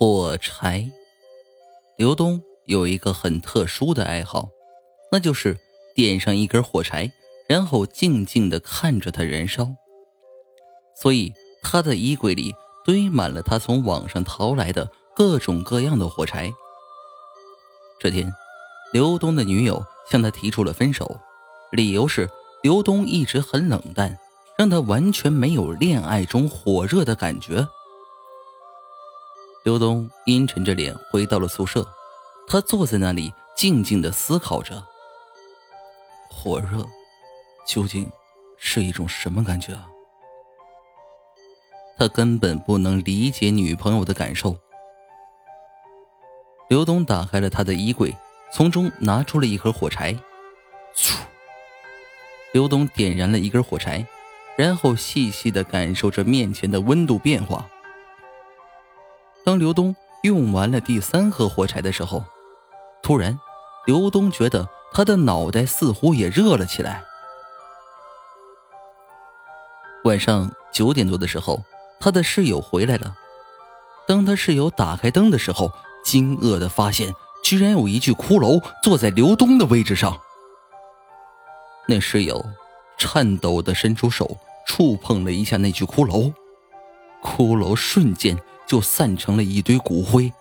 火柴，刘东有一个很特殊的爱好，那就是点上一根火柴，然后静静的看着它燃烧。所以他的衣柜里堆满了他从网上淘来的各种各样的火柴。这天，刘东的女友向他提出了分手，理由是刘东一直很冷淡，让他完全没有恋爱中火热的感觉。刘东阴沉着脸回到了宿舍，他坐在那里静静的思考着：火热究竟是一种什么感觉啊？他根本不能理解女朋友的感受。刘东打开了他的衣柜，从中拿出了一盒火柴，刘东点燃了一根火柴，然后细细的感受着面前的温度变化。当刘东用完了第三盒火柴的时候，突然，刘东觉得他的脑袋似乎也热了起来。晚上九点多的时候，他的室友回来了。当他室友打开灯的时候，惊愕的发现，居然有一具骷髅坐在刘东的位置上。那室友颤抖的伸出手，触碰了一下那具骷髅，骷髅瞬间。就散成了一堆骨灰。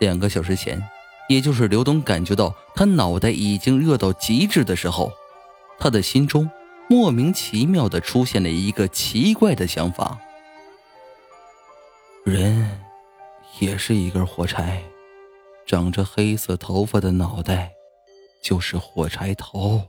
两个小时前，也就是刘东感觉到他脑袋已经热到极致的时候，他的心中莫名其妙的出现了一个奇怪的想法：人也是一根火柴，长着黑色头发的脑袋就是火柴头。